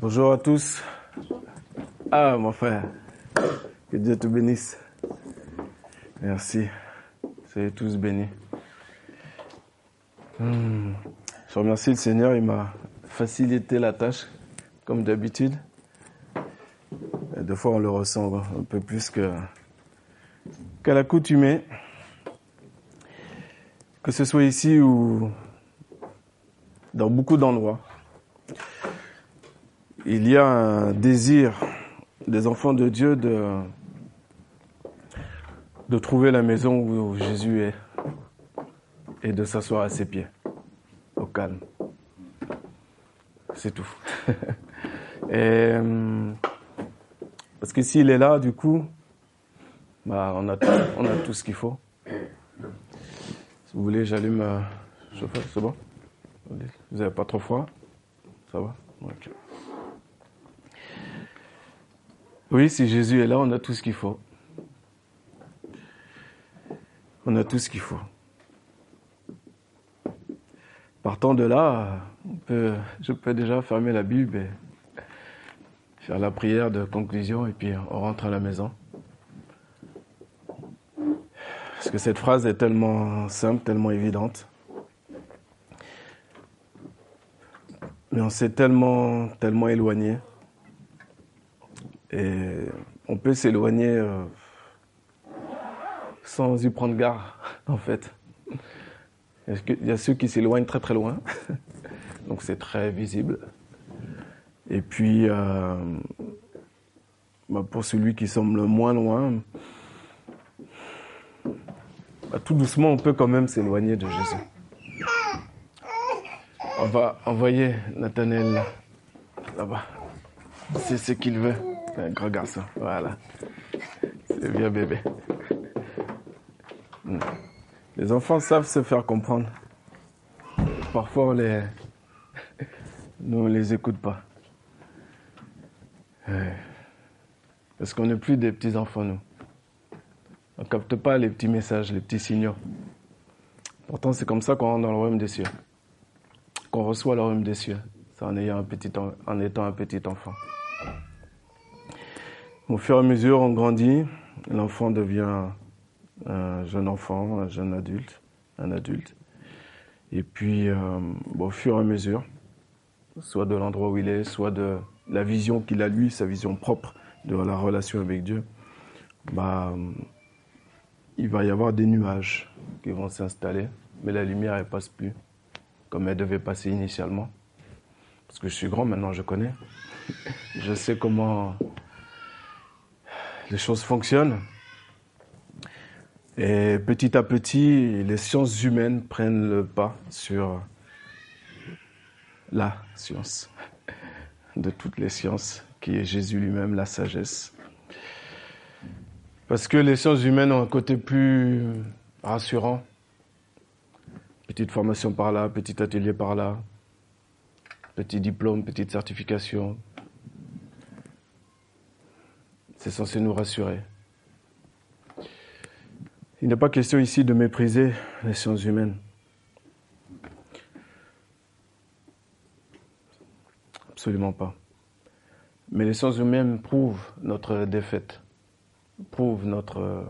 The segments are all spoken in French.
Bonjour à tous. Ah, mon frère. Que Dieu te bénisse. Merci. Soyez tous bénis. Hmm. Je remercie le Seigneur, il m'a facilité la tâche, comme d'habitude. Des fois, on le ressent un peu plus que, qu'à l'accoutumée. Que ce soit ici ou dans beaucoup d'endroits. Il y a un désir des enfants de Dieu de, trouver la maison où Jésus est et de s'asseoir à ses pieds, au calme. C'est tout. et, parce que s'il est là, du coup, bah, on, a tout, on a tout ce qu'il faut. Si vous voulez, j'allume le chauffeur, c'est bon? Vous n'avez pas trop froid? Ça va? Oui, si Jésus est là, on a tout ce qu'il faut. On a tout ce qu'il faut. Partant de là, je peux déjà fermer la Bible et faire la prière de conclusion et puis on rentre à la maison. Parce que cette phrase est tellement simple, tellement évidente. Mais on s'est tellement, tellement éloigné. Et on peut s'éloigner euh, sans y prendre garde, en fait. Il y a ceux qui s'éloignent très très loin, donc c'est très visible. Et puis, euh, bah, pour celui qui semble moins loin, bah, tout doucement, on peut quand même s'éloigner de Jésus. On va envoyer Nathanaël là-bas. C'est ce qu'il veut. Un grand garçon. Voilà. C'est bien bébé. Hmm. Les enfants savent se faire comprendre. Parfois, on les... nous les écoute pas. Parce qu'on n'est plus des petits enfants, nous. On ne capte pas les petits messages, les petits signaux. Pourtant, c'est comme ça qu'on rentre dans le royaume des cieux. Qu'on reçoit le royaume des cieux. C'est en, ayant un petit, en étant un petit enfant. Au fur et à mesure, on grandit. L'enfant devient un jeune enfant, un jeune adulte, un adulte. Et puis, euh, au fur et à mesure, soit de l'endroit où il est, soit de la vision qu'il a lui, sa vision propre de la relation avec Dieu, bah, il va y avoir des nuages qui vont s'installer, mais la lumière ne passe plus comme elle devait passer initialement. Parce que je suis grand maintenant, je connais. je sais comment les choses fonctionnent. Et petit à petit, les sciences humaines prennent le pas sur la science de toutes les sciences, qui est Jésus lui-même, la sagesse. Parce que les sciences humaines ont un côté plus rassurant. Petite formation par là, petit atelier par là, petit diplôme, petite certification. C'est censé nous rassurer. Il n'est pas question ici de mépriser les sciences humaines. Absolument pas. Mais les sciences humaines prouvent notre défaite, prouvent notre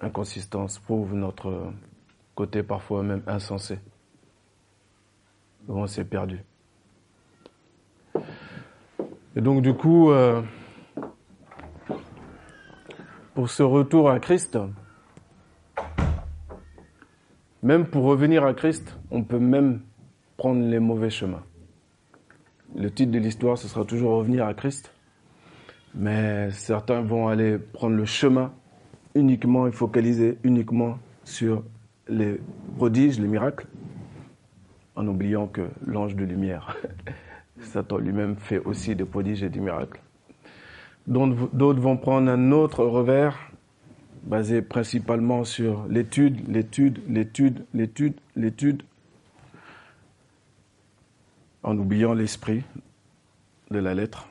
inconsistance, prouvent notre côté parfois même insensé. On s'est perdu. Et donc du coup, euh, pour ce retour à Christ, même pour revenir à Christ, on peut même prendre les mauvais chemins. Le titre de l'histoire, ce sera toujours revenir à Christ. Mais certains vont aller prendre le chemin uniquement et focaliser uniquement sur les prodiges, les miracles, en oubliant que l'ange de lumière, Satan lui-même fait aussi des prodiges et des miracles. D'autres vont prendre un autre revers, basé principalement sur l'étude, l'étude, l'étude, l'étude, l'étude, en oubliant l'esprit de la lettre.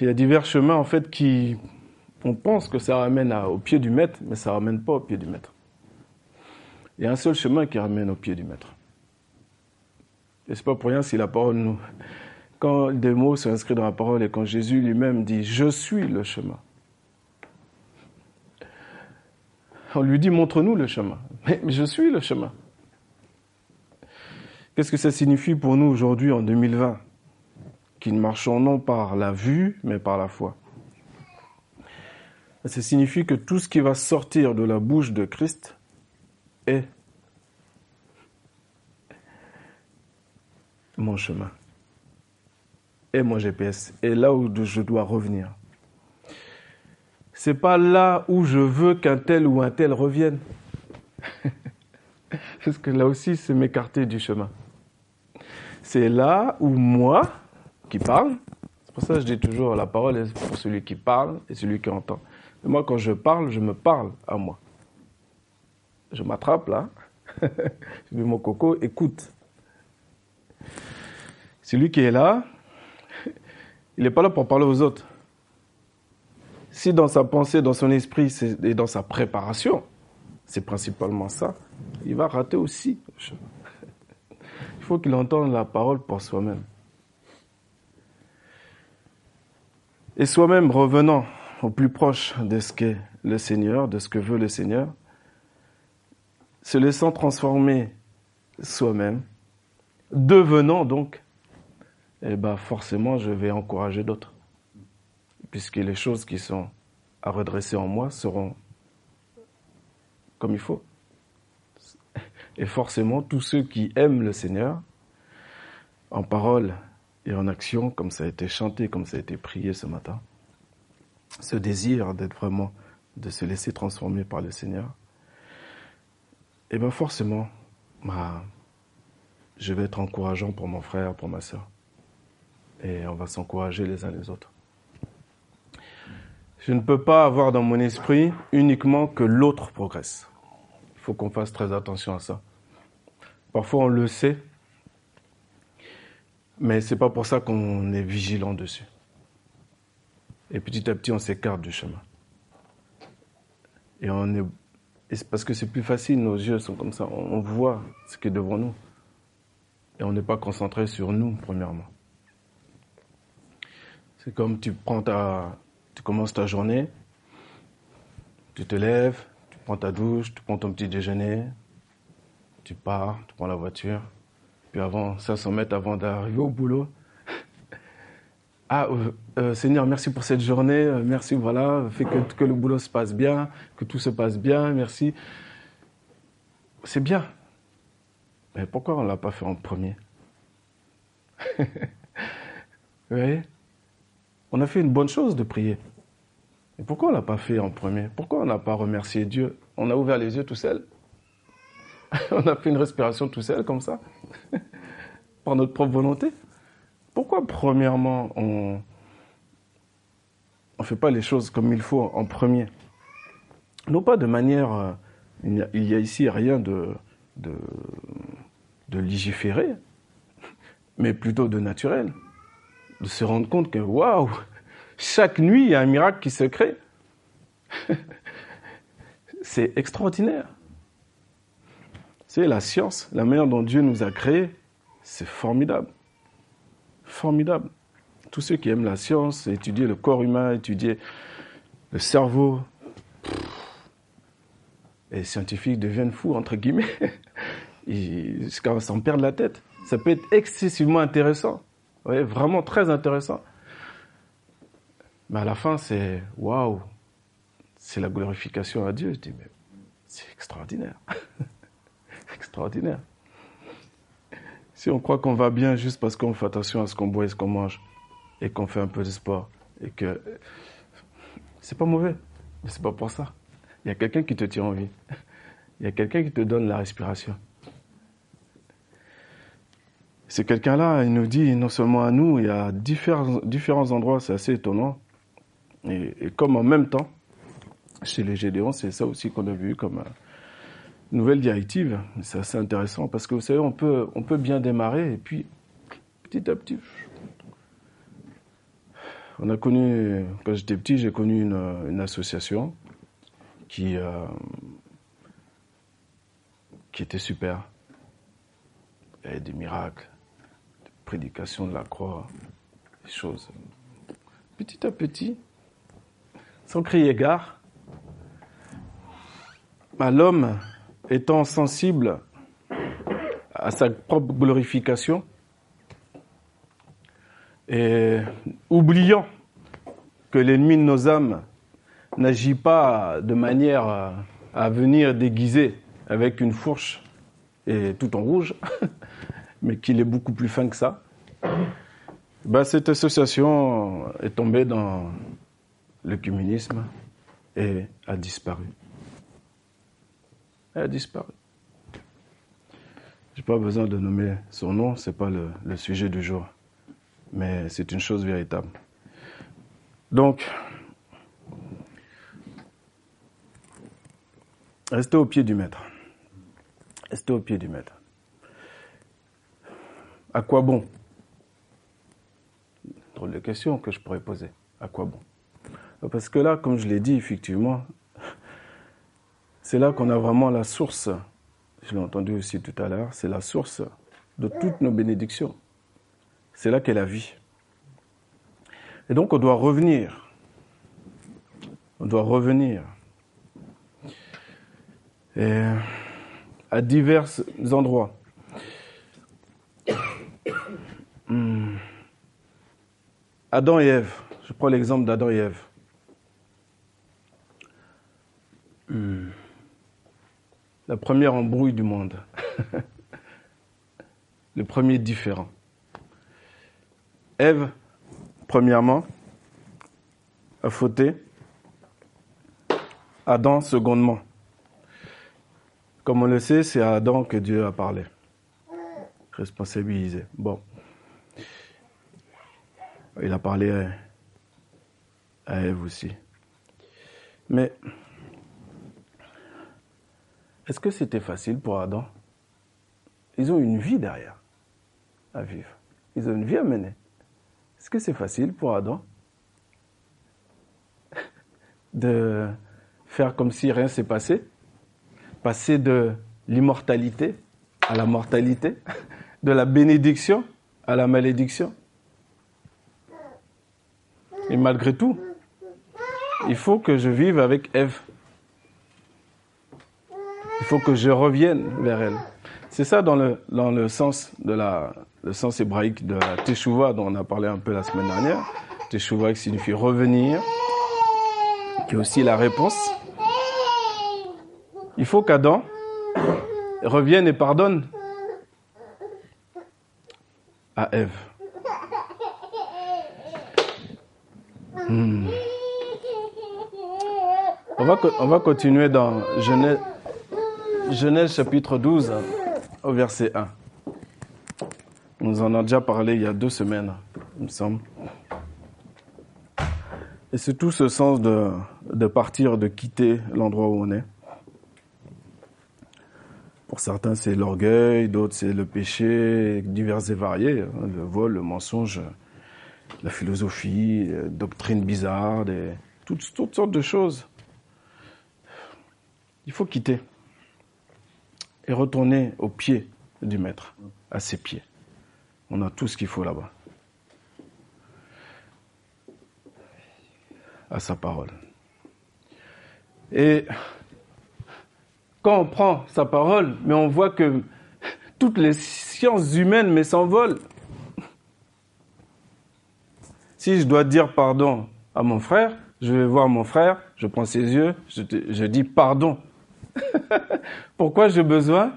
Il y a divers chemins en fait qui, on pense que ça ramène au pied du maître, mais ça ne ramène pas au pied du maître. Il y a un seul chemin qui ramène au pied du maître. Et c'est pas pour rien si la parole nous. Quand des mots sont inscrits dans la parole et quand Jésus lui-même dit Je suis le chemin. On lui dit Montre-nous le chemin. Mais je suis le chemin. Qu'est-ce que ça signifie pour nous aujourd'hui en 2020 Qui ne marchons non par la vue, mais par la foi? Ça signifie que tout ce qui va sortir de la bouche de Christ est mon chemin, est mon GPS, est là où je dois revenir. C'est pas là où je veux qu'un tel ou un tel revienne. Parce que là aussi, c'est m'écarter du chemin. C'est là où moi, qui parle, c'est pour ça que je dis toujours la parole est pour celui qui parle et celui qui entend. moi, quand je parle, je me parle à moi. Je m'attrape là. je dis mon coco, écoute. Celui qui est là, il n'est pas là pour parler aux autres. Si dans sa pensée, dans son esprit et dans sa préparation, c'est principalement ça, il va rater aussi. Il faut qu'il entende la parole pour soi-même. Et soi-même revenant au plus proche de ce qu'est le Seigneur, de ce que veut le Seigneur, se laissant transformer soi-même, devenant donc eh ben forcément, je vais encourager d'autres. Puisque les choses qui sont à redresser en moi seront comme il faut. Et forcément, tous ceux qui aiment le Seigneur, en parole et en action, comme ça a été chanté, comme ça a été prié ce matin, ce désir d'être vraiment, de se laisser transformer par le Seigneur, eh bien forcément, bah, je vais être encourageant pour mon frère, pour ma soeur et on va s'encourager les uns les autres. Je ne peux pas avoir dans mon esprit uniquement que l'autre progresse. Il faut qu'on fasse très attention à ça. Parfois on le sait, mais c'est pas pour ça qu'on est vigilant dessus. Et petit à petit on s'écarte du chemin. Et on est, parce que c'est plus facile, nos yeux sont comme ça, on voit ce qui est devant nous. Et on n'est pas concentré sur nous, premièrement. C'est comme tu prends ta, tu commences ta journée, tu te lèves, tu prends ta douche, tu prends ton petit déjeuner, tu pars, tu prends la voiture, puis avant 500 mètres avant d'arriver au boulot, ah, euh, euh, Seigneur, merci pour cette journée, euh, merci, voilà, fais que, que le boulot se passe bien, que tout se passe bien, merci. C'est bien. Mais pourquoi on ne l'a pas fait en premier? Vous voyez? On a fait une bonne chose de prier. Et pourquoi on ne l'a pas fait en premier? Pourquoi on n'a pas remercié Dieu? On a ouvert les yeux tout seul. on a fait une respiration tout seul comme ça, par notre propre volonté. Pourquoi premièrement on ne fait pas les choses comme il faut en premier? Non pas de manière... Euh, il y a, ici rien de, de, mais plutôt de naturel de se rendre compte que, waouh, chaque nuit, il y a un miracle qui se crée. c'est extraordinaire. C'est la science, la manière dont Dieu nous a créés, c'est formidable. Formidable. Tous ceux qui aiment la science, étudier le corps humain, étudier le cerveau, les scientifiques deviennent fous, entre guillemets. Ils s'en perdent la tête. Ça peut être excessivement intéressant voyez, vraiment très intéressant. Mais à la fin, c'est waouh, c'est la glorification à Dieu. Je dis, mais c'est extraordinaire. extraordinaire. Si on croit qu'on va bien juste parce qu'on fait attention à ce qu'on boit et ce qu'on mange, et qu'on fait un peu de sport, et que c'est pas mauvais, mais c'est pas pour ça. Il y a quelqu'un qui te tient en vie. Il y a quelqu'un qui te donne la respiration. C'est quelqu'un-là, il nous dit non seulement à nous, il y a différents endroits, c'est assez étonnant. Et, comme en même temps, chez les Gédéons, c'est ça aussi qu'on a vu comme euh, nouvelle directive. C'est assez intéressant parce que vous savez, on peut, on peut bien démarrer et puis petit à petit. On a connu, quand j'étais petit, j'ai connu une, association qui, euh, qui était super. Il y avait des miracles, prédication de la croix, les choses. Petit à petit, sans crier gare, à l'homme étant sensible à sa propre glorification et oubliant que l'ennemi de nos âmes n'agit pas de manière à venir déguiser avec une fourche et tout en rouge, mais qu'il est beaucoup plus fin que ça. Bah, cette association est tombée dans le communisme a disparu. Elle a disparu. J'ai pas besoin de nommer son nom, c'est pas le, le sujet du jour, mais c'est une chose véritable. Donc, restez au pied du maître. Restez au pied du maître. À quoi bon? Drôle de question que je pourrais poser. À quoi bon? Parce que là, comme je l'ai dit, effectivement, c'est là qu'on a vraiment la source, je l'ai entendu aussi tout à l'heure, c'est la source de toutes nos bénédictions. C'est là qu'est la vie. Et donc on doit revenir. On doit revenir. Et à divers endroits. Hmm. Adam et Ève. Je prends l'exemple d'Adam et Ève. La première embrouille du monde. Le premier différent. Ève, premièrement, a fauté. Adam, secondement. Comme on le sait, c'est à Adam que Dieu a parlé. Responsabilisé. Bon. Il a parlé à, Ève aussi. Mais est-ce que c'était facile pour Adam? Ils ont une vie derrière à vivre. Ils ont une vie à mener. Est-ce que c'est facile pour Adam? De faire comme si rien s'est passé? Passer de l'immortalité à la mortalité, de la bénédiction à la malédiction? Et malgré tout, il faut que je vive avec Ève. Il faut que je revienne vers elle. C'est ça dans le, dans le sens de la, le sens hébraïque de la teshuva dont on a parlé un peu la semaine dernière. Teshuva qui signifie revenir, qui est aussi la réponse il faut qu'Adam revienne et pardonne à Ève. Hmm. On, va, on va continuer dans Genèse, Genèse chapitre 12 au verset 1. On nous en a déjà parlé il y a deux semaines, il me semble. Et c'est tout ce sens de, de partir, de quitter l'endroit où on est. Pour certains, c'est l'orgueil, d'autres, c'est le péché, divers et variés, hein, le vol, le mensonge, la philosophie, la doctrine bizarre, toutes, toutes sortes de choses. Il faut quitter et retourner au pied du maître, à ses pieds. On a tout ce qu'il faut là-bas. À sa parole. Et quand on prend sa parole, mais on voit que toutes les sciences humaines mais s'envolent. Si je dois dire pardon à mon frère, je vais voir mon frère, je prends ses yeux, je dis pardon. Pourquoi j'ai besoin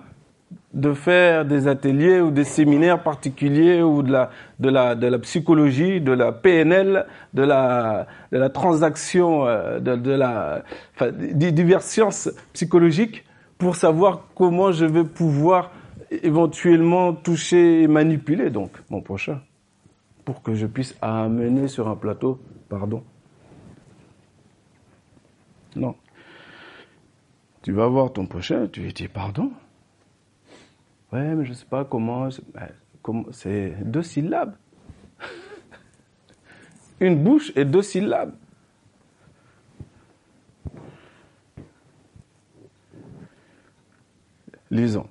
de faire des ateliers ou des séminaires particuliers ou de la, de la, de la psychologie, de la PNL, de la, de la transaction, euh, de, la, diverses sciences psychologiques pour savoir comment je vais pouvoir éventuellement toucher et manipuler donc mon prochain pour que je puisse amener sur un plateau pardon. Non. Tu vas voir ton prochain, tu lui dis pardon. Ouais, mais je ne sais pas comment. C'est deux syllabes. Une bouche et deux syllabes. Lisons.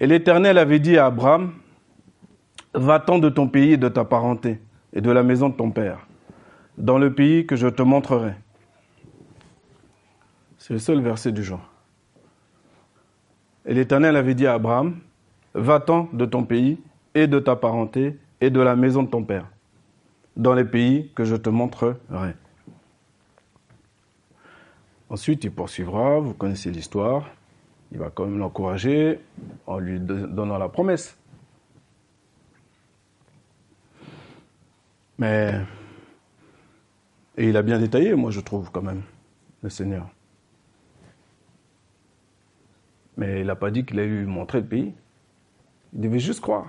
Et l'Éternel avait dit à Abraham, Va-t'en de ton pays et de ta parenté et de la maison de ton père, dans le pays que je te montrerai. C'est le seul verset du jour. Et l'Éternel avait dit à Abraham, Va-t'en de ton pays et de ta parenté et de la maison de ton père, dans les pays que je te montrerai. Ensuite, il poursuivra, vous connaissez l'histoire, il va quand même l'encourager en lui donnant la promesse. Mais, et il a bien détaillé, moi je trouve quand même, le Seigneur. Mais il n'a pas dit qu'il allait lui montrer le pays. Il devait juste croire.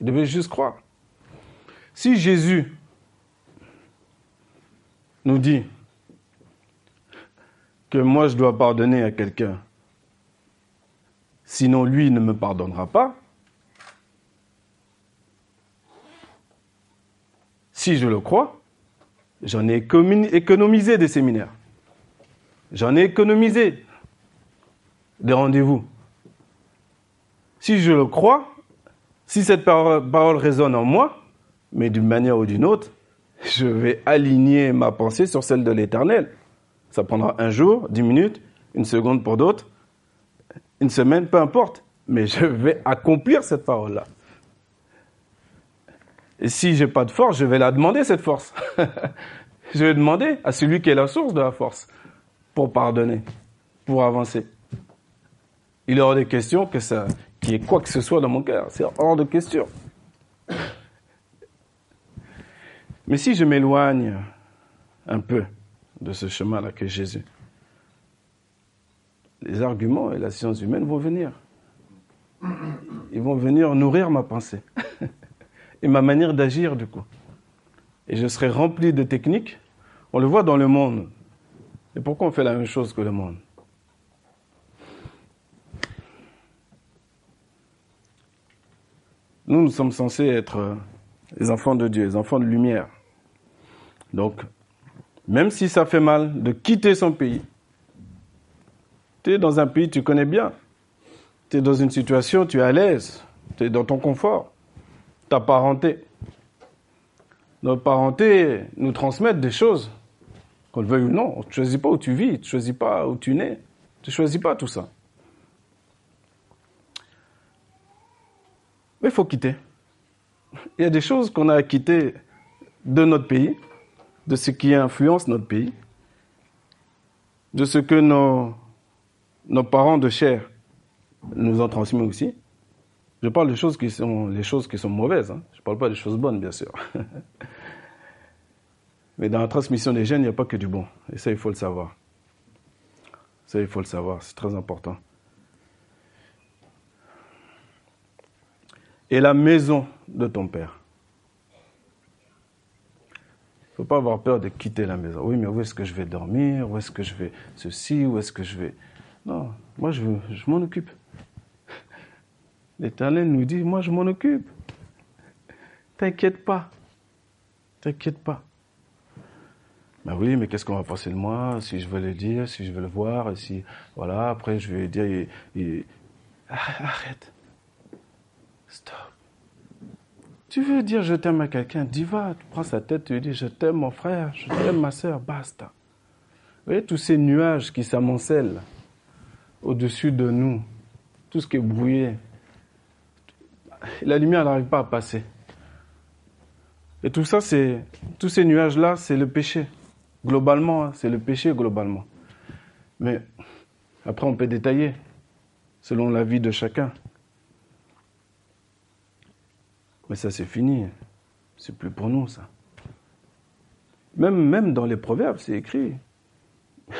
Il devait juste croire. Si Jésus nous dit que moi je dois pardonner à quelqu'un, sinon lui ne me pardonnera pas, si je le crois, j'en ai économisé des séminaires. J'en ai économisé des rendez-vous. Si je le crois, si cette parole, résonne en moi, mais d'une manière ou d'une autre, je vais aligner ma pensée sur celle de l'éternel. Ça prendra un jour, dix minutes, une seconde pour d'autres, une semaine, peu importe. Mais je vais accomplir cette parole-là. Et si j'ai pas de force, je vais la demander, cette force. je vais demander à celui qui est la source de la force pour pardonner, pour avancer. Il est hors de question que ça, qu'il y ait quoi que ce soit dans mon cœur. C'est hors de question. Mais si je m'éloigne un peu de ce chemin-là que Jésus, les arguments et la science humaine vont venir. Ils vont venir nourrir ma pensée et ma manière d'agir du coup. Et je serai rempli de techniques. On le voit dans le monde. Et pourquoi on fait la même chose que le monde? Nous, nous sommes censés être les enfants de Dieu, les enfants de lumière. Donc, même si ça fait mal de quitter son pays, tu es dans un pays que tu connais bien, tu es dans une situation, tu es à l'aise, tu es dans ton confort, ta parenté. Notre parenté nous transmettent des choses qu'on le veuille ou non, tu ne choisis pas où tu vis, tu ne choisis pas où tu nais, tu ne choisis pas tout ça. Mais il faut quitter. Il y a des choses qu'on a à quitter de notre pays, de ce qui influence notre pays, de ce que nos, nos parents de chair nous ont transmis aussi. Je parle des choses qui sont les choses qui sont mauvaises. Hein. Je ne parle pas des choses bonnes, bien sûr. Mais dans la transmission des gènes, il n'y a pas que du bon. Et ça, il faut le savoir. Ça, il faut le savoir. C'est très important. Et la maison de ton père. Il ne faut pas avoir peur de quitter la maison. Oui, mais où est-ce que je vais dormir? Où est-ce que je vais ceci? Où est-ce que je vais... Non, moi, je, je m'en occupe. L'Éternel nous dit, moi, je m'en occupe. T'inquiète pas. T'inquiète pas. Ben oui, mais qu'est-ce qu'on va penser de moi si je veux le dire, si je veux le voir, si voilà. Après, je vais dire, arrête, stop. Tu veux dire je t'aime à quelqu'un, dis va, tu prends sa tête, tu lui dis je t'aime mon frère, je t'aime ma soeur, basta. Vous voyez tous ces nuages qui s'amoncellent au-dessus de nous, tout ce qui est brouillé. La lumière n'arrive pas à passer. Et tout ça, c'est tous ces nuages-là, c'est le péché. Globalement, hein, c'est le péché globalement. Mais après, on peut détailler selon la vie de chacun. Mais ça, c'est fini. C'est plus pour nous, ça. Même, même dans les proverbes, c'est écrit.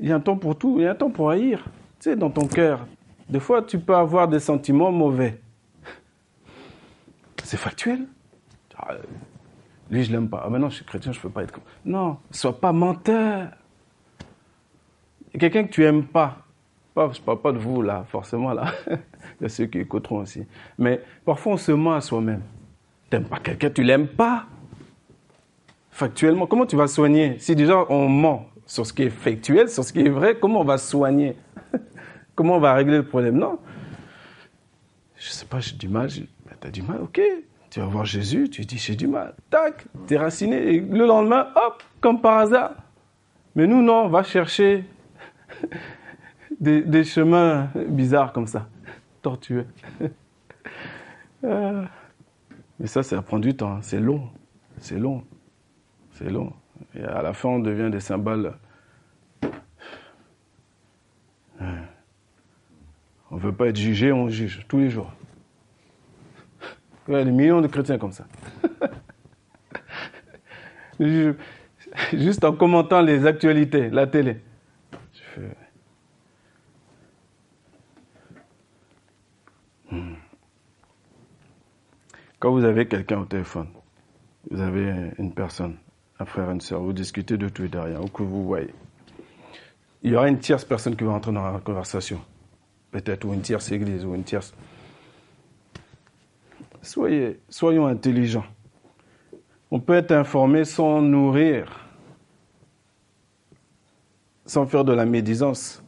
il y a un temps pour tout, il y a un temps pour haïr. Tu sais, dans ton cœur, des fois, tu peux avoir des sentiments mauvais. C'est factuel. Lui, je l'aime pas. Ah, maintenant, je suis chrétien, je peux pas être comme. Non, sois pas menteur. Quelqu'un que tu aimes pas. pas je parle pas de vous, là, forcément, là. Il ceux qui écouteront aussi. Mais parfois, on se ment à soi-même. Tu n'aimes pas quelqu'un, tu l'aimes pas. Factuellement, comment tu vas soigner? Si déjà on ment sur ce qui est factuel, sur ce qui est vrai, comment on va soigner? Comment on va régler le problème? Non. sais pas, j'ai du mal. Tu as du mal, ok. Tu vas voir Jésus, tu dis j'ai du mal. Tac, t'es raciné. Et le lendemain, hop, comme par hasard. Mais nous, non, on va chercher des, chemins bizarres comme ça, tortueux. Ah. Mais ça, ça prend du temps. C'est long. C'est long. C'est long. Et à la fin, on devient des symboles. On ne veut pas être jugé, on juge tous les jours. Il y a des millions de chrétiens comme ça. Juste en commentant les actualités, la télé. Hmm. Quand vous avez quelqu'un au téléphone, vous avez une personne, un frère, une soeur, vous discutez de tout et de rien, ou que vous voyez, il y aura une tierce personne qui va entrer dans la conversation. Peut-être, ou une tierce église, ou une tierce. Soyez, soyons intelligents. On peut être informé sans nourrir, sans faire de la médisance.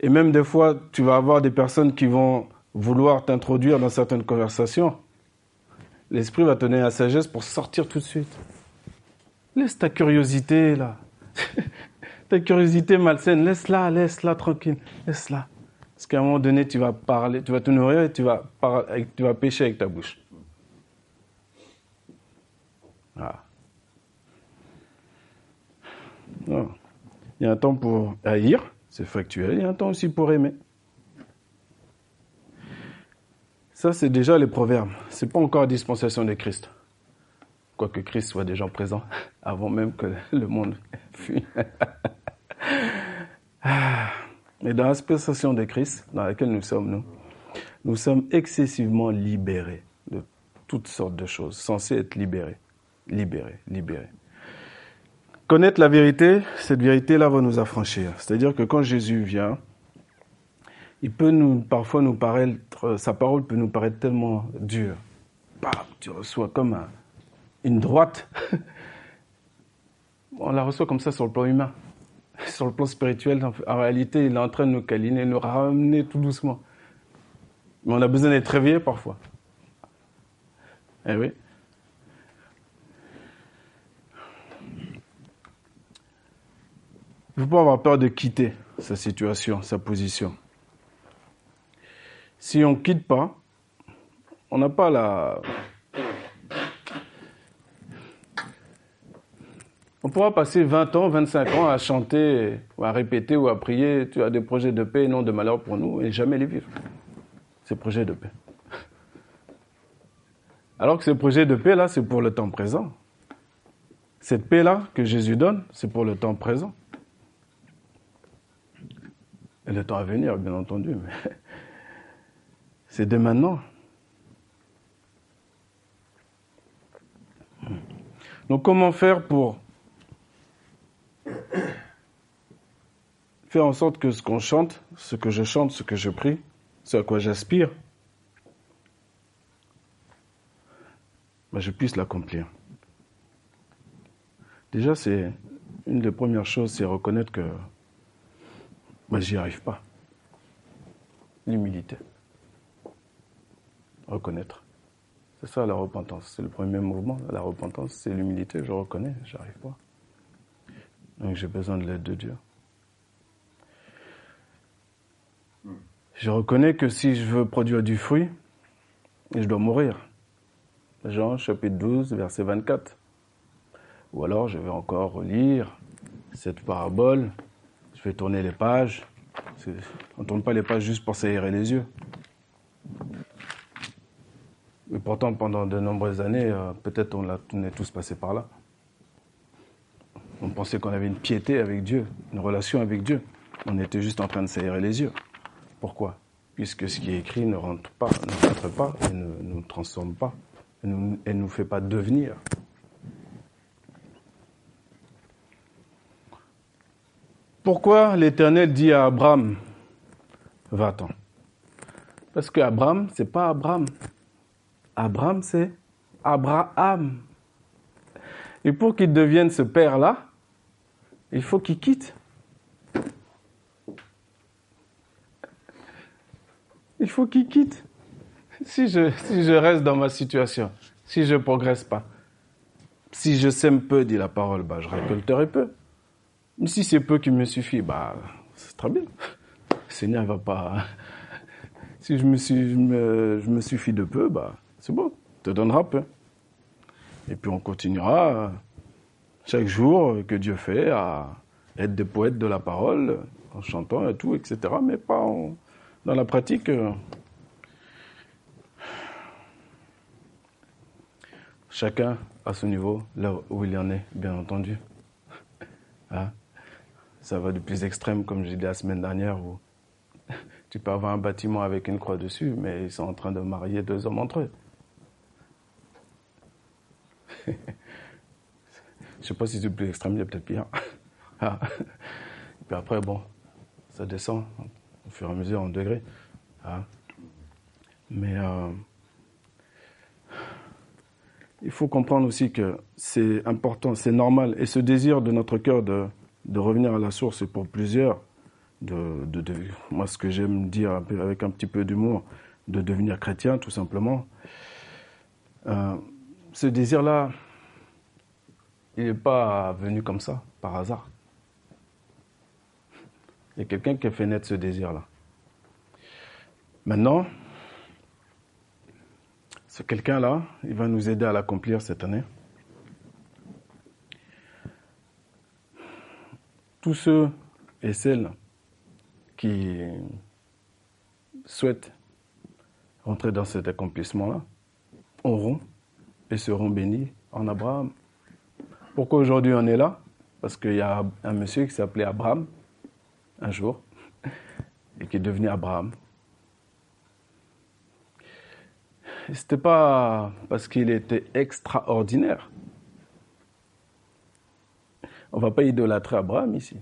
Et même des fois, tu vas avoir des personnes qui vont vouloir t'introduire dans certaines conversations. L'esprit va te donner la sagesse pour sortir tout de suite. Laisse ta curiosité là. ta curiosité malsaine, laisse-la, laisse-la tranquille, laisse-la. Parce qu'à un moment donné, tu vas parler, tu vas te nourrir et tu vas, parler, pêcher avec ta bouche. Ah. Il y a un temps pour haïr, c'est factuel, il y a un temps aussi pour aimer. Ça, c'est déjà les proverbes. Ce n'est pas encore la dispensation de Christ. Quoique Christ soit déjà présent avant même que le monde fût. Et dans la dispensation de Christ, dans laquelle nous sommes, nous, nous sommes excessivement libérés de toutes sortes de choses, censés être libérés. Libérés, libérés. Connaître la vérité, cette vérité-là va nous affranchir. C'est-à-dire que quand Jésus vient, il peut nous, parfois nous paraître, sa parole peut nous paraître tellement dure. tu reçois comme une droite. On la reçoit comme ça sur le plan humain. Sur le plan spirituel, en réalité, il est en train de nous câliner, nous ramener tout doucement. Mais on a besoin d'être réveillé parfois. Eh oui. Il ne faut pas avoir peur de quitter sa situation, sa position. Si on ne quitte pas, on n'a pas la... On pourra passer 20 ans, 25 ans à chanter, à répéter, ou à prier, tu as des projets de paix et non de malheur pour nous, et jamais les vivre. Ces projets de paix. Alors que ces projets de paix-là, c'est pour le temps présent. Cette paix-là que Jésus donne, c'est pour le temps présent. Et le temps à venir, bien entendu. Mais c'est dès maintenant. Donc comment faire pour faire en sorte que ce qu'on chante, ce que je chante, ce que je prie, ce à quoi j'aspire, ben, je puisse l'accomplir. Déjà, c'est une des premières choses, c'est reconnaître que ben, j'y arrive pas. L'humilité reconnaître. C'est ça la repentance. C'est le premier mouvement. La repentance, c'est l'humilité. Je reconnais, j'arrive pas. Donc j'ai besoin de l'aide de Dieu. Je reconnais que si je veux produire du fruit, je dois mourir. Jean chapitre 12, verset 24. Ou alors je vais encore relire cette parabole. Je vais tourner les pages. On ne tourne pas les pages juste pour s'aérer les yeux. Et pourtant, pendant de nombreuses années, euh, peut-être on, on est tous passés par là. On pensait qu'on avait une piété avec Dieu, une relation avec Dieu. On était juste en train de s'aérer les yeux. Pourquoi? Puisque ce qui est écrit ne rentre pas, ne rentre pas et ne nous transforme pas et ne nous fait pas devenir. Pourquoi l'Éternel dit à Abraham, va-t'en? Parce qu'Abraham, c'est pas Abraham, Abraham, c'est Abraham. Et pour qu'il devienne ce père-là, il faut qu'il quitte. Il faut qu'il quitte. Si je, si je reste dans ma situation, si je ne progresse pas, si je sème peu, dit la parole, bah, je récolterai peu. Mais si c'est peu qui me suffit, bah, c'est très bien. Le Seigneur ne va pas. Si je me, suffis de peu, bah, c'est bon, te donnera peu. Et puis on continuera chaque jour que Dieu fait à être des poètes de la parole, en chantant et tout, etc. Mais pas dans la pratique. Euh, chacun à son niveau, là où il en est, bien entendu. Hein? Ça va du plus extrême, comme j'ai dit la semaine dernière, où tu peux avoir un bâtiment avec une croix dessus, mais ils sont en train de marier deux hommes entre eux. Je sais pas si c'est plus extrême, il y a peut-être pire. Ah. Puis après, bon, ça descend fur et à mesure en degrés. Ah. Mais euh, il faut comprendre aussi que c'est important, c'est normal. Et ce désir de notre cœur de, de revenir à la source, c'est pour plusieurs. De, de, moi, ce que j'aime dire avec un petit peu d'humour, de devenir chrétien, tout simplement. Euh, ce désir-là, il n'est pas venu comme ça, par hasard. Il y a quelqu'un qui a fait naître ce désir-là. Maintenant, ce quelqu'un-là, il va nous aider à l'accomplir cette année. Tous ceux et celles qui souhaitent rentrer dans cet accomplissement-là auront et seront bénis en Abraham. Pourquoi aujourd'hui on est là? Parce qu'il y a un monsieur qui s'appelait Abraham, un jour, et qui est devenu Abraham. Ce n'était pas parce qu'il était extraordinaire. On ne va pas idolâtrer Abraham ici.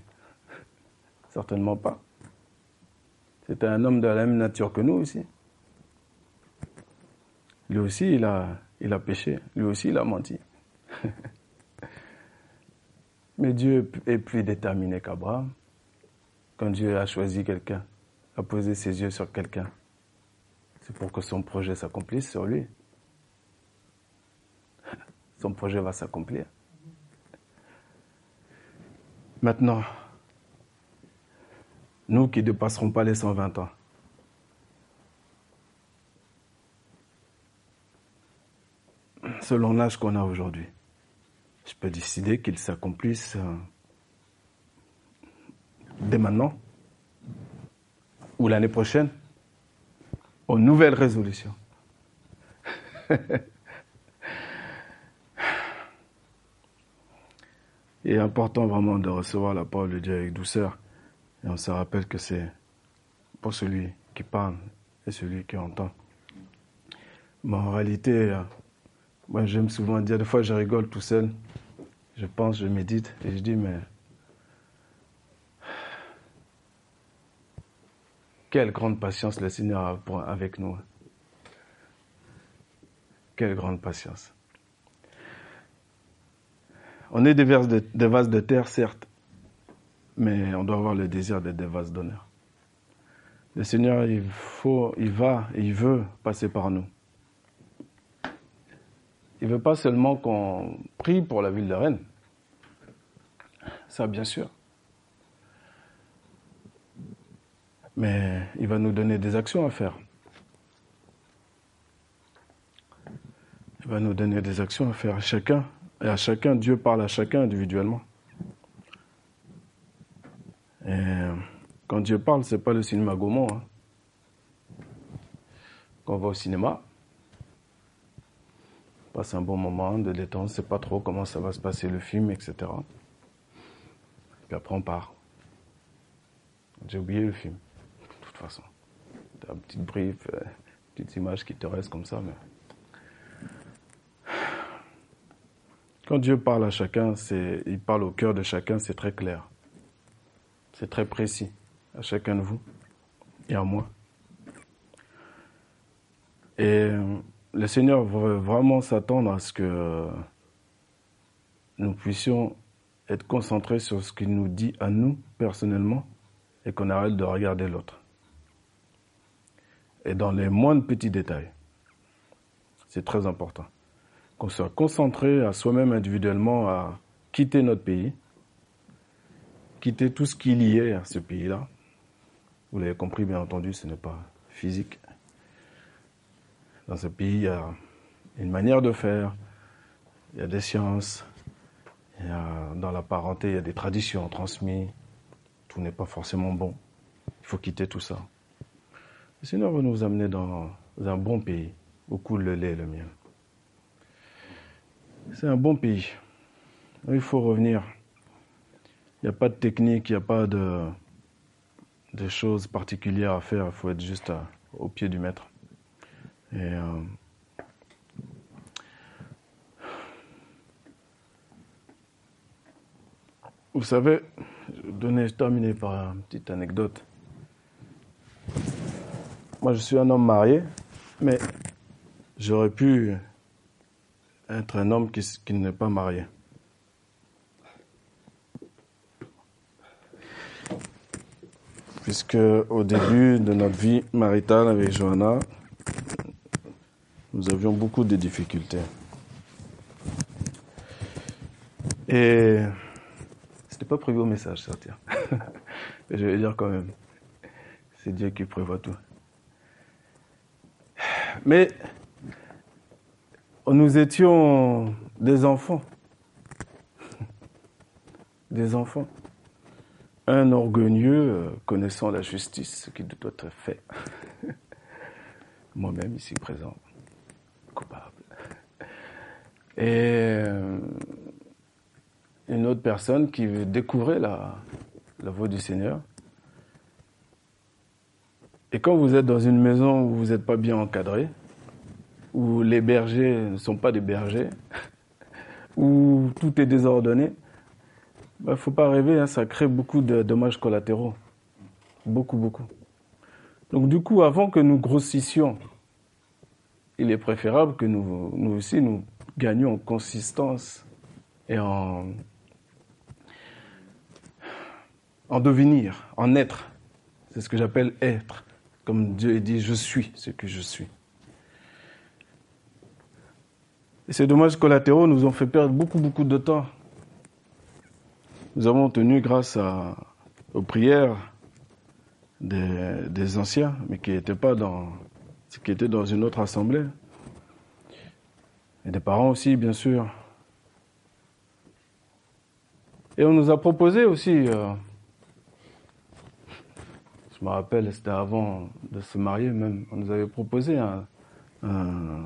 Certainement pas. C'était un homme de la même nature que nous aussi. Lui aussi, il a, il a péché. Lui aussi, il a menti. Mais Dieu est plus déterminé qu'Abraham. Quand Dieu a choisi quelqu'un, a posé ses yeux sur quelqu'un, c'est pour que son projet s'accomplisse sur lui. Son projet va s'accomplir. Maintenant, nous qui ne dépasserons pas les 120 ans, selon l'âge qu'on a aujourd'hui, je peux décider qu'il s'accomplisse euh, dès maintenant ou l'année prochaine aux nouvelles résolutions. Il est important vraiment de recevoir la parole de Dieu avec douceur. Et on se rappelle que c'est pour celui qui parle et celui qui entend. Mais en réalité, moi j'aime souvent dire, des fois je rigole tout seul je pense, je médite et je dis, mais quelle grande patience le Seigneur a avec nous. Quelle grande patience. On est des, vases de, terre, certes, mais on doit avoir le désir d'être des vases d'honneur. Le Seigneur, il, faut, il va il veut passer par nous. Il ne veut pas seulement qu'on prie pour la ville de Rennes. Ça, bien sûr. Mais il va nous donner des actions à faire. Il va nous donner des actions à faire à chacun. Et à chacun, Dieu parle à chacun individuellement. Et quand Dieu parle, c'est pas le cinéma Gaumont. Hein. Quand on va au cinéma, passe un bon moment de détente, on ne sait pas trop comment ça va se passer le film, etc. Puis après on part. J'ai oublié le film, façon. T'as un petit brief, une euh, petite image qui te reste comme ça, mais... Quand Dieu parle à chacun, il parle au cœur de chacun, c'est très clair. C'est très précis à chacun de vous et à moi. Et le Seigneur veut vraiment s'attendre à ce que nous puissions être concentrés sur ce qu'il nous dit à nous personnellement et qu'on arrête de regarder l'autre. Et dans les moindres petits détails. C'est très important. Qu'on soit concentré à soi-même individuellement à quitter notre pays, quitter tout ce qui lié à ce pays-là. Vous l'avez compris, bien entendu, ce n'est pas physique. Dans ce pays, il y a une manière de faire, il y a des sciences, dans la parenté, il y a des traditions transmises. Tout n'est pas forcément bon. Il faut quitter tout ça. Le Seigneur va nous amener dans un bon pays où coule le lait et le miel. C'est un bon pays. Il faut revenir. Il n'y a pas de technique, il n'y a pas de, choses particulières à faire. Il faut être juste à, au pied du maître. Et euh, vous savez, je vais terminer par une petite anecdote. Moi, je suis un homme marié, mais j'aurais pu être un homme qui, qui n'est pas marié. Puisque au début de notre vie maritale avec Johanna, nous avions beaucoup de difficultés. Et c'était pas prévu au message, ça, tiens. Mais je vais dire quand même. C'est Dieu qui prévoit tout. Mais nous étions des enfants. Des enfants. Un orgueilleux euh, connaissant la justice, ce qui doit être fait. Moi-même ici présent, coupable. Et euh, une autre personne qui découvrait la, la voix du Seigneur. Et quand vous êtes dans une maison où vous n'êtes pas bien encadré, où les bergers ne sont pas des bergers, où tout est désordonné, il bah, ne faut pas rêver, hein, ça crée beaucoup de dommages collatéraux. Beaucoup, beaucoup. Donc du coup, avant que nous grossissions, il est préférable que nous, nous aussi, nous gagnions en consistance et en, en devenir, en être. C'est ce que j'appelle être. Comme Dieu dit, je suis ce que je suis. Et ces dommages collatéraux nous ont fait perdre beaucoup, beaucoup de temps. Nous avons tenu grâce aux prières des, des anciens, mais qui n'étaient pas dans, qui étaient dans une autre assemblée. Et des parents aussi, bien sûr. Et on nous a proposé aussi, euh, je me rappelle, c'était avant de se marier même, on nous avait proposé un, un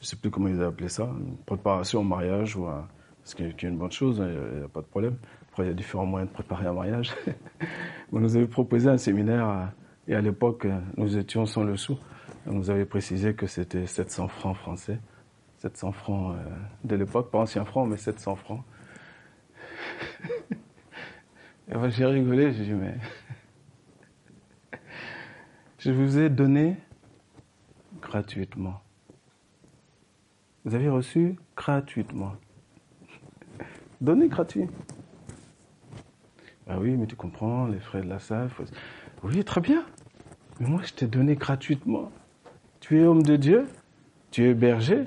je sais plus comment ils appelaient ça, une préparation au mariage, ou ce qui est une bonne chose, il hein, n'y a, pas de problème. Après, il y a différents moyens de préparer un mariage. on nous avait proposé un séminaire, et à l'époque, nous étions sans le sou. On nous avait précisé que c'était 700 francs français. 700 francs euh, de l'époque, pas ancien francs, mais 700 francs. et moi, j'ai rigolé, j'ai dit, mais. Je vous ai donné gratuitement. Vous avez reçu gratuitement. Donné gratuit. Ah oui, mais tu comprends, les frais de la salle. Oui, très bien. Mais moi, je t'ai donné gratuitement. Tu es homme de Dieu, tu es berger,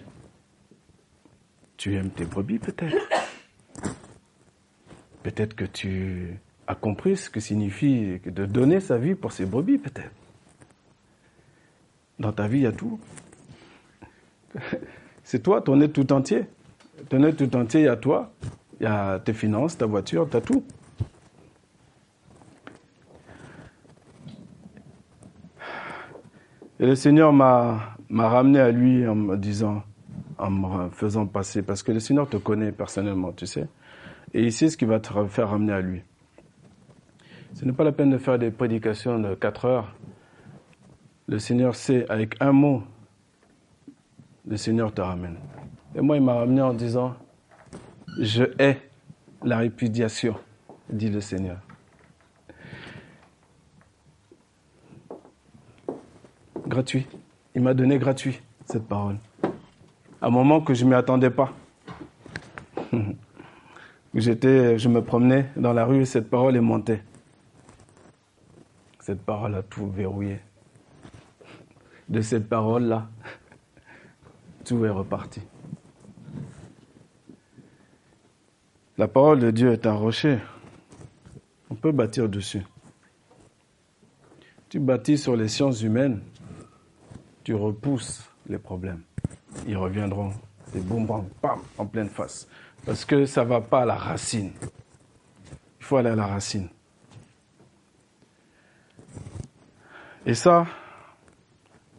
tu aimes tes brebis peut-être. Peut-être que tu as compris ce que signifie de donner sa vie pour ses brebis peut-être. Dans ta vie, il y a tout. C'est toi, ton être tout entier. Ton être tout entier, il y a toi, il y a tes finances, ta voiture, tu as tout. Et le Seigneur m'a ramené à lui en me disant, en me faisant passer, parce que le Seigneur te connaît personnellement, tu sais, et il sait ce qui va te faire ramener à lui. Ce n'est pas la peine de faire des prédications de 4 heures. Le Seigneur sait, avec un mot, le Seigneur te ramène. Et moi, il m'a ramené en disant, je hais la répudiation, dit le Seigneur. Gratuit. Il m'a donné gratuit cette parole. À un moment que je ne m'y attendais pas. J'étais, je me promenais dans la rue et cette parole est montée. Cette parole a tout verrouillé. De cette parole-là, tout est reparti. La parole de Dieu est un rocher. On peut bâtir dessus. Tu bâtis sur les sciences humaines, tu repousses les problèmes. Ils reviendront, des boomerangs, bam, en pleine face. Parce que ça ne va pas à la racine. Il faut aller à la racine. Et ça,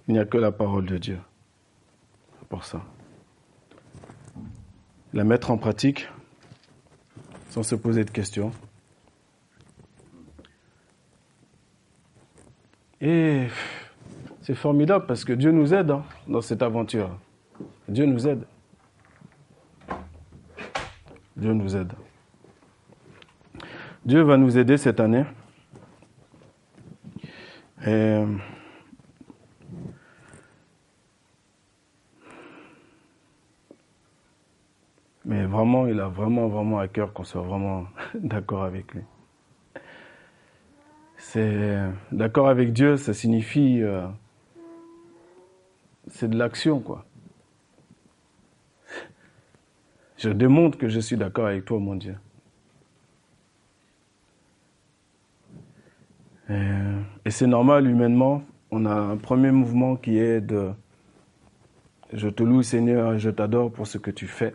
il n'y a que la parole de Dieu pour ça. La mettre en pratique sans se poser de questions. Et c'est formidable parce que Dieu nous aide hein, dans cette aventure. Dieu nous aide. Dieu nous aide. Dieu va nous aider cette année mais vraiment, il a vraiment, vraiment à cœur qu'on soit vraiment d'accord avec lui. C'est d'accord avec Dieu, ça signifie euh, c'est de l'action, quoi. Je démontre que je suis d'accord avec toi, mon Dieu. Et, c'est normal, humainement, on a un premier mouvement qui est de je te loue, Seigneur, je t'adore pour ce que tu fais.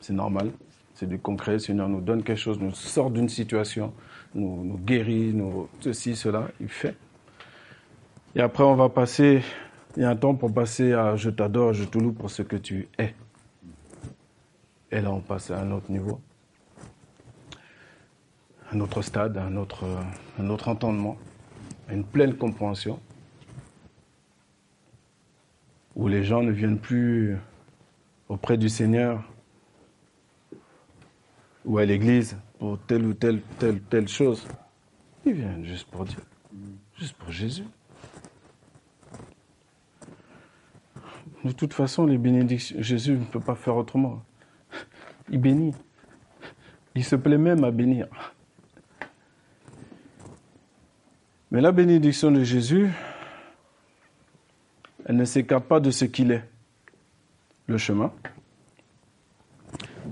C'est normal, c'est du concret. Le Seigneur nous donne quelque chose, nous sort d'une situation, nous, nous guérit, nous, ceci, cela, il fait. Et après, on va passer, il y a un temps pour passer à je t'adore, je te loue pour ce que tu es. Et là, on passe à un autre niveau, un autre stade, un un autre entendement, une pleine compréhension, où les gens ne viennent plus auprès du Seigneur ou à l'église pour telle ou telle, telle, telle chose. Ils viennent juste pour Dieu, juste pour Jésus. De toute façon, les bénédictions, Jésus ne peut pas faire autrement. Il bénit. Il se plaît même à bénir. Mais la bénédiction de Jésus, elle ne s'écarte pas de ce qu'il est. Le chemin,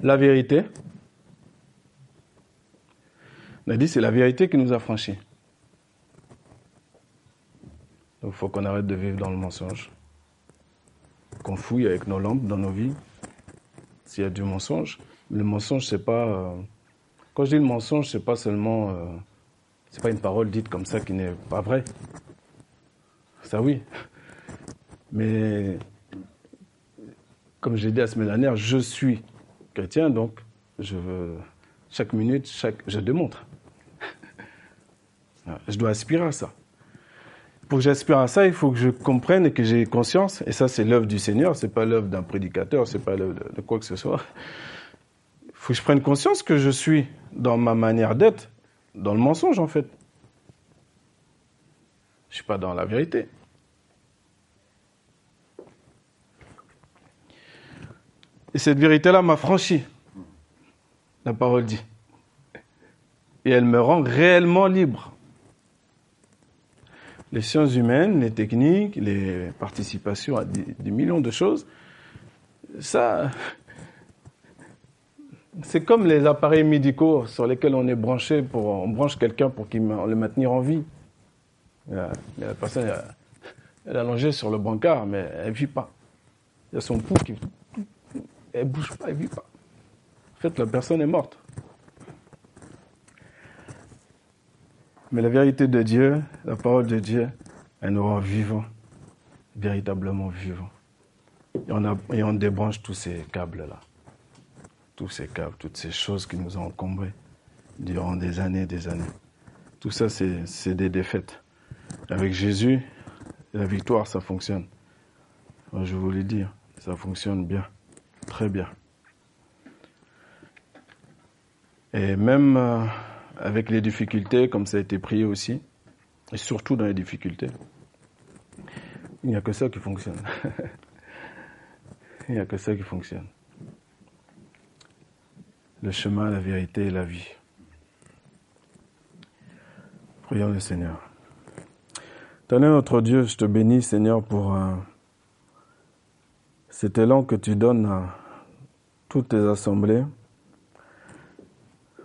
la vérité. On a dit c'est la vérité qui nous a franchis. Donc il faut qu'on arrête de vivre dans le mensonge qu'on fouille avec nos lampes dans nos vies, s'il y a du mensonge. Le mensonge, c'est pas. Euh, quand je dis le mensonge, c'est pas seulement. Euh, c'est pas une parole dite comme ça qui n'est pas vraie. Ça oui. Mais comme j'ai dit la semaine dernière, je suis chrétien, donc je veux, chaque minute, chaque, je démontre. Je dois aspirer à ça pour que j'aspire à ça, il faut que je comprenne et que j'ai conscience, et ça c'est l'œuvre du Seigneur, c'est pas l'œuvre d'un prédicateur, c'est pas l'œuvre de, quoi que ce soit. Il faut que je prenne conscience que je suis dans ma manière d'être, dans le mensonge en fait. Je suis pas dans la vérité. Et cette vérité-là m'a franchi, la parole dit. Et elle me rend réellement libre les sciences humaines, les techniques, les participations à des, millions de choses, ça, c'est comme les appareils médicaux sur lesquels on est branché pour, on branche quelqu'un pour qu'il le maintenir en vie. La, personne, elle, est allongée sur le brancard, mais elle vit pas. Il y a son pouls qui, elle bouge pas, elle vit pas. En fait, la personne est morte. Mais la vérité de Dieu, la parole de Dieu, elle nous rend vivants, véritablement vivants. Et on, a, et on débranche tous ces câbles-là, tous ces câbles, toutes ces choses qui nous ont encombrés durant des années et des années. Tout ça, c'est des défaites. Avec Jésus, la victoire, ça fonctionne. Je vous le dire, ça fonctionne bien, très bien. Et même euh, avec les difficultés, comme ça a été prié aussi, et surtout dans les difficultés. Il n'y a que ça qui fonctionne. Il n'y a que ça qui fonctionne. Le chemin, la vérité et la vie. Prions le Seigneur. Éternel notre Dieu, je te bénis, Seigneur, pour euh, cet élan que tu donnes à toutes tes assemblées,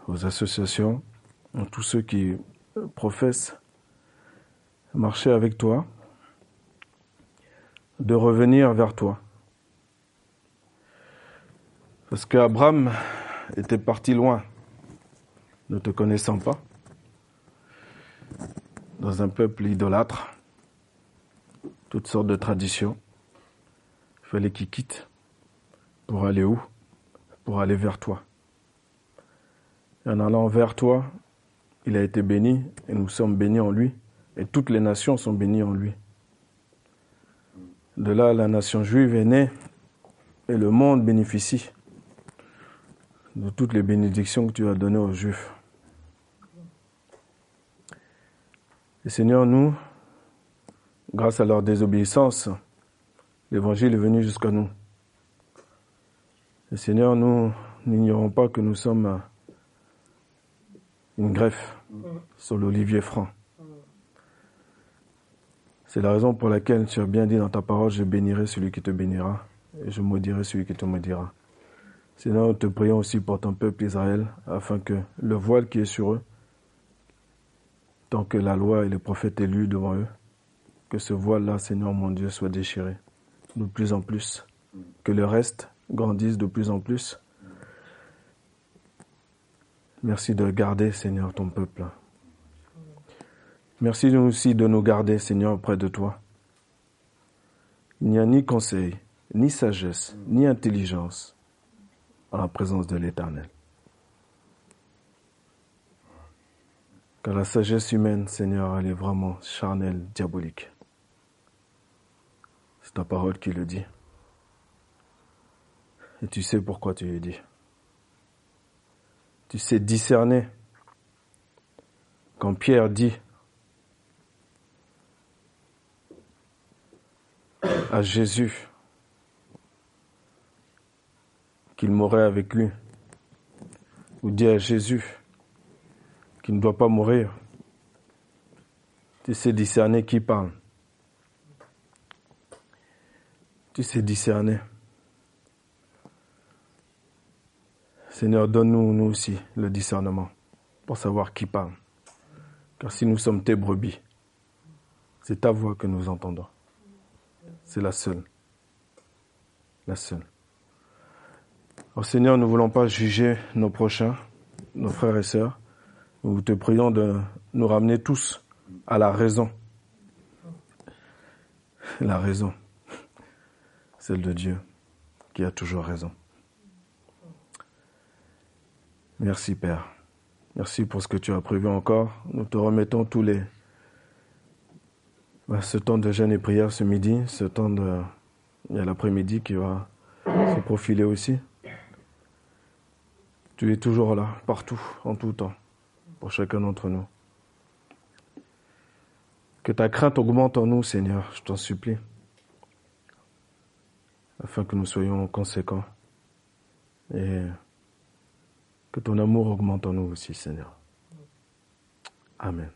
aux associations, tous ceux qui professent marcher avec toi, de revenir vers toi. Parce qu'Abraham était parti loin, ne te connaissant pas, dans un peuple idolâtre, toutes sortes de traditions. Il fallait qu'il quitte pour aller où? Pour aller vers toi. Et en allant vers toi, il a été béni et nous sommes bénis en lui et toutes les nations sont bénies en lui. De là, la nation juive est née et le monde bénéficie de toutes les bénédictions que tu as données aux Juifs. Et Seigneur, nous, grâce à leur désobéissance, l'Évangile est venu jusqu'à nous. Et Seigneur, nous n'ignorons pas que nous sommes une greffe sur l'olivier franc. C'est la raison pour laquelle tu as bien dit dans ta parole, je bénirai celui qui te bénira et je maudirai celui qui te maudira. Seigneur, nous te prions aussi pour ton peuple Israël, afin que le voile qui est sur eux, tant que la loi et les prophètes élus devant eux, que ce voile-là, Seigneur mon Dieu, soit déchiré de plus en plus, que le reste grandisse de plus en plus. Merci de garder, Seigneur, ton peuple. Merci aussi de nous garder, Seigneur, auprès de toi. Il n'y a ni conseil, ni sagesse, ni intelligence en la présence de l'Éternel. Car la sagesse humaine, Seigneur, elle est vraiment charnelle, diabolique. C'est ta parole qui le dit. Et tu sais pourquoi tu le dis. Tu sais discerner. Quand Pierre dit à Jésus qu'il mourrait avec lui, ou dit à Jésus qu'il ne doit pas mourir, tu sais discerner qui parle. Tu sais discerner. Seigneur, donne-nous, nous aussi, le discernement pour savoir qui parle. Car si nous sommes tes brebis, c'est ta voix que nous entendons. C'est la seule. La seule. Oh Seigneur, nous ne voulons pas juger nos prochains, nos frères et sœurs. Nous te prions de nous ramener tous à la raison. La raison, celle de Dieu, qui a toujours raison. Merci Père. Merci pour ce que tu as prévu encore. Nous te remettons tous les bah, ce temps de jeûne et prière ce midi, ce temps de il l'après-midi qui va se profiler aussi. Tu es toujours là, partout, en tout temps, pour chacun d'entre nous. Que ta crainte augmente en nous, Seigneur, je t'en supplie, afin que nous soyons conséquents et que ton amour augmente en nous aussi, Seigneur. Amen.